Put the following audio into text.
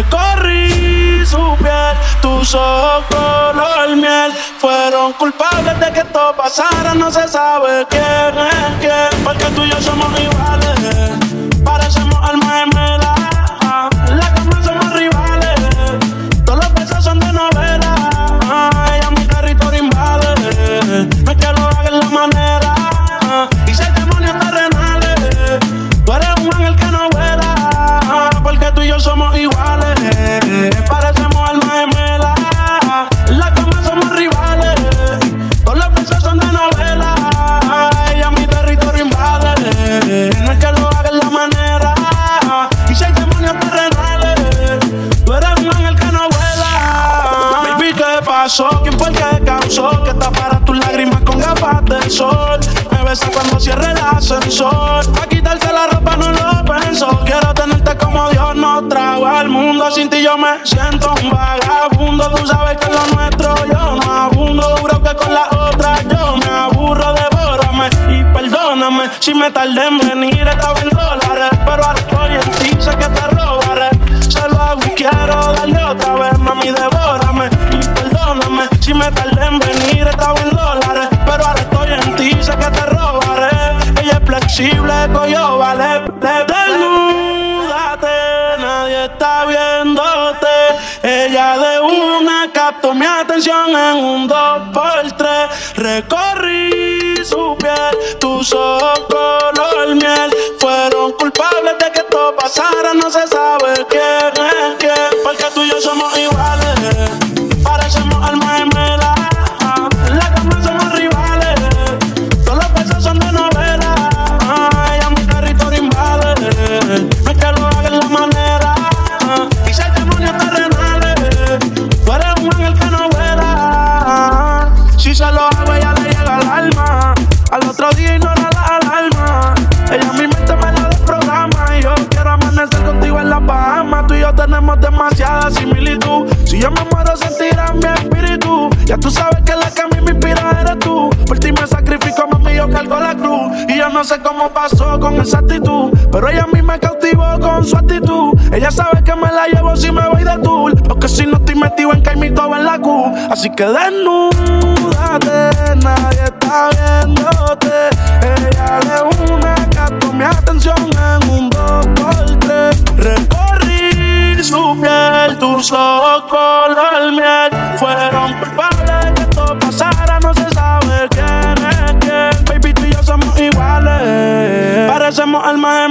Recorrí su piel, tus ojos color miel. Fueron culpables de que esto pasara, no se sabe quién es quién. Porque tú y yo somos iguales, parecemos almas ¿qué pasó? ¿Quién fue el que causó que tapara tus lágrimas con gafas del sol? Me besa cuando cierre el ascensor. Pa' quitarte la ropa no lo pensó. Quiero tenerte como Dios nos trajo al mundo. Sin ti yo me siento un vagabundo. Tú sabes que lo nuestro yo no abundo. Juro que con la otra yo me aburro. Devórame y perdóname si me tardé en venir. Estaba en dólares, me tardé en venir. Estaba en dólares, pero ahora estoy en ti. Sé que te robaré. Ella es flexible, coyo, vale. Desnúdate, nadie está viéndote. Ella de una captó mi atención en un dos por tres. Recorrí su piel, tus ojos color miel. Fueron culpables de que esto pasara, no se sabe tenemos demasiada similitud. Si yo me muero, sentirá mi espíritu. Ya tú sabes que la que a mí me inspira eres tú. Por ti me sacrifico, mami, yo cargo la cruz. Y yo no sé cómo pasó con esa actitud. Pero ella a mí me cautivó con su actitud. Ella sabe que me la llevo si me voy de tour. Porque si no estoy metido en Caimito en la Q. Así que desnúdate, puso color miel. Fueron culpables que esto pasara, no se sabe quién es quién. Baby, tú y yo somos iguales. Parecemos almas